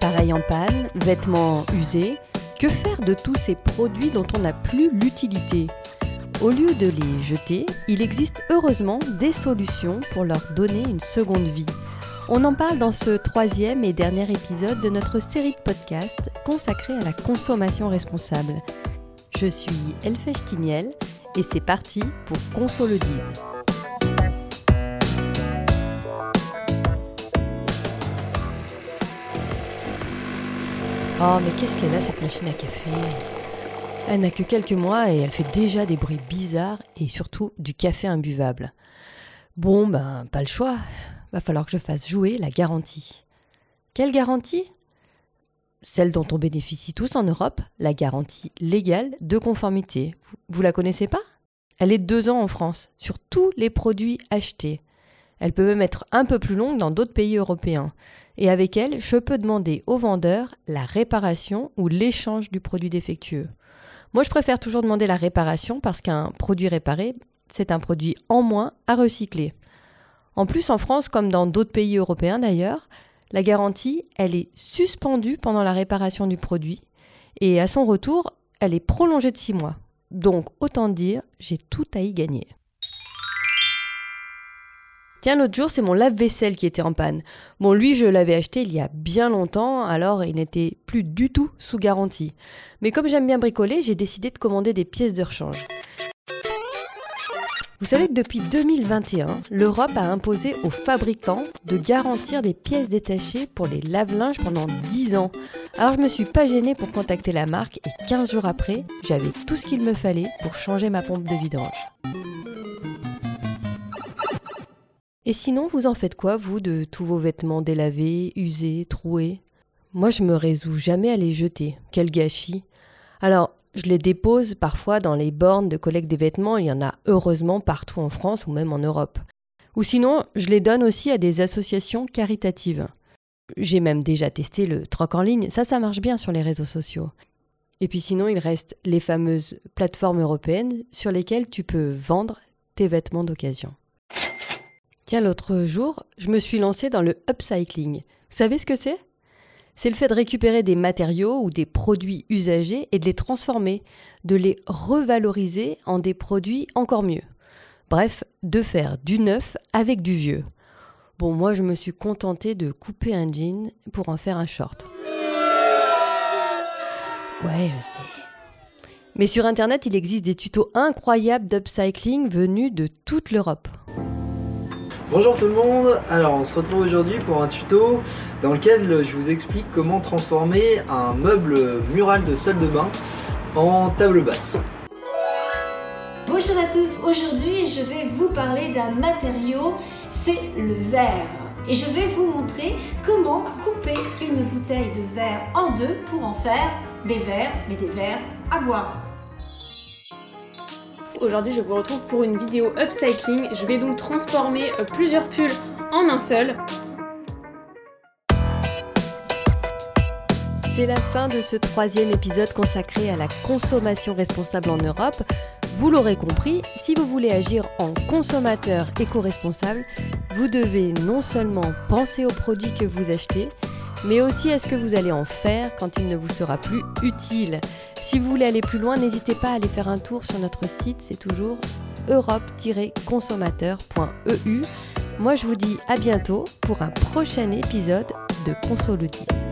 Appareils en panne, vêtements usés, que faire de tous ces produits dont on n'a plus l'utilité? Au lieu de les jeter, il existe heureusement des solutions pour leur donner une seconde vie. On en parle dans ce troisième et dernier épisode de notre série de podcasts consacrée à la consommation responsable. Je suis Elfèche Tiniel et c'est parti pour Consolidise. Oh, mais qu'est-ce qu'elle a cette machine à café? Elle n'a que quelques mois et elle fait déjà des bruits bizarres et surtout du café imbuvable. Bon, ben, pas le choix. Va falloir que je fasse jouer la garantie. Quelle garantie? Celle dont on bénéficie tous en Europe, la garantie légale de conformité. Vous la connaissez pas? Elle est deux ans en France, sur tous les produits achetés. Elle peut même être un peu plus longue dans d'autres pays européens. Et avec elle, je peux demander au vendeur la réparation ou l'échange du produit défectueux. Moi, je préfère toujours demander la réparation parce qu'un produit réparé, c'est un produit en moins à recycler. En plus, en France, comme dans d'autres pays européens d'ailleurs, la garantie, elle est suspendue pendant la réparation du produit et à son retour, elle est prolongée de six mois. Donc, autant dire, j'ai tout à y gagner. Tiens, l'autre jour, c'est mon lave-vaisselle qui était en panne. Bon, lui, je l'avais acheté il y a bien longtemps, alors il n'était plus du tout sous garantie. Mais comme j'aime bien bricoler, j'ai décidé de commander des pièces de rechange. Vous savez que depuis 2021, l'Europe a imposé aux fabricants de garantir des pièces détachées pour les lave-linges pendant 10 ans. Alors je me suis pas gênée pour contacter la marque et 15 jours après, j'avais tout ce qu'il me fallait pour changer ma pompe de vidange. Et sinon, vous en faites quoi, vous, de tous vos vêtements délavés, usés, troués? Moi, je me résous jamais à les jeter. Quel gâchis Alors, je les dépose parfois dans les bornes de collecte des vêtements, il y en a heureusement partout en France ou même en Europe. Ou sinon, je les donne aussi à des associations caritatives. J'ai même déjà testé le troc en ligne, ça ça marche bien sur les réseaux sociaux. Et puis sinon, il reste les fameuses plateformes européennes sur lesquelles tu peux vendre tes vêtements d'occasion. Tiens, l'autre jour, je me suis lancée dans le upcycling. Vous savez ce que c'est? C'est le fait de récupérer des matériaux ou des produits usagés et de les transformer, de les revaloriser en des produits encore mieux. Bref, de faire du neuf avec du vieux. Bon, moi, je me suis contentée de couper un jean pour en faire un short. Ouais, je sais. Mais sur Internet, il existe des tutos incroyables d'upcycling venus de toute l'Europe. Bonjour tout le monde, alors on se retrouve aujourd'hui pour un tuto dans lequel je vous explique comment transformer un meuble mural de salle de bain en table basse. Bonjour à tous, aujourd'hui je vais vous parler d'un matériau, c'est le verre. Et je vais vous montrer comment couper une bouteille de verre en deux pour en faire des verres, mais des verres à boire. Aujourd'hui, je vous retrouve pour une vidéo upcycling. Je vais donc transformer euh, plusieurs pulls en un seul. C'est la fin de ce troisième épisode consacré à la consommation responsable en Europe. Vous l'aurez compris, si vous voulez agir en consommateur éco-responsable, vous devez non seulement penser aux produits que vous achetez, mais aussi à ce que vous allez en faire quand il ne vous sera plus utile? Si vous voulez aller plus loin, n'hésitez pas à aller faire un tour sur notre site, c'est toujours europe-consommateur.eu. Moi je vous dis à bientôt pour un prochain épisode de Consolidise.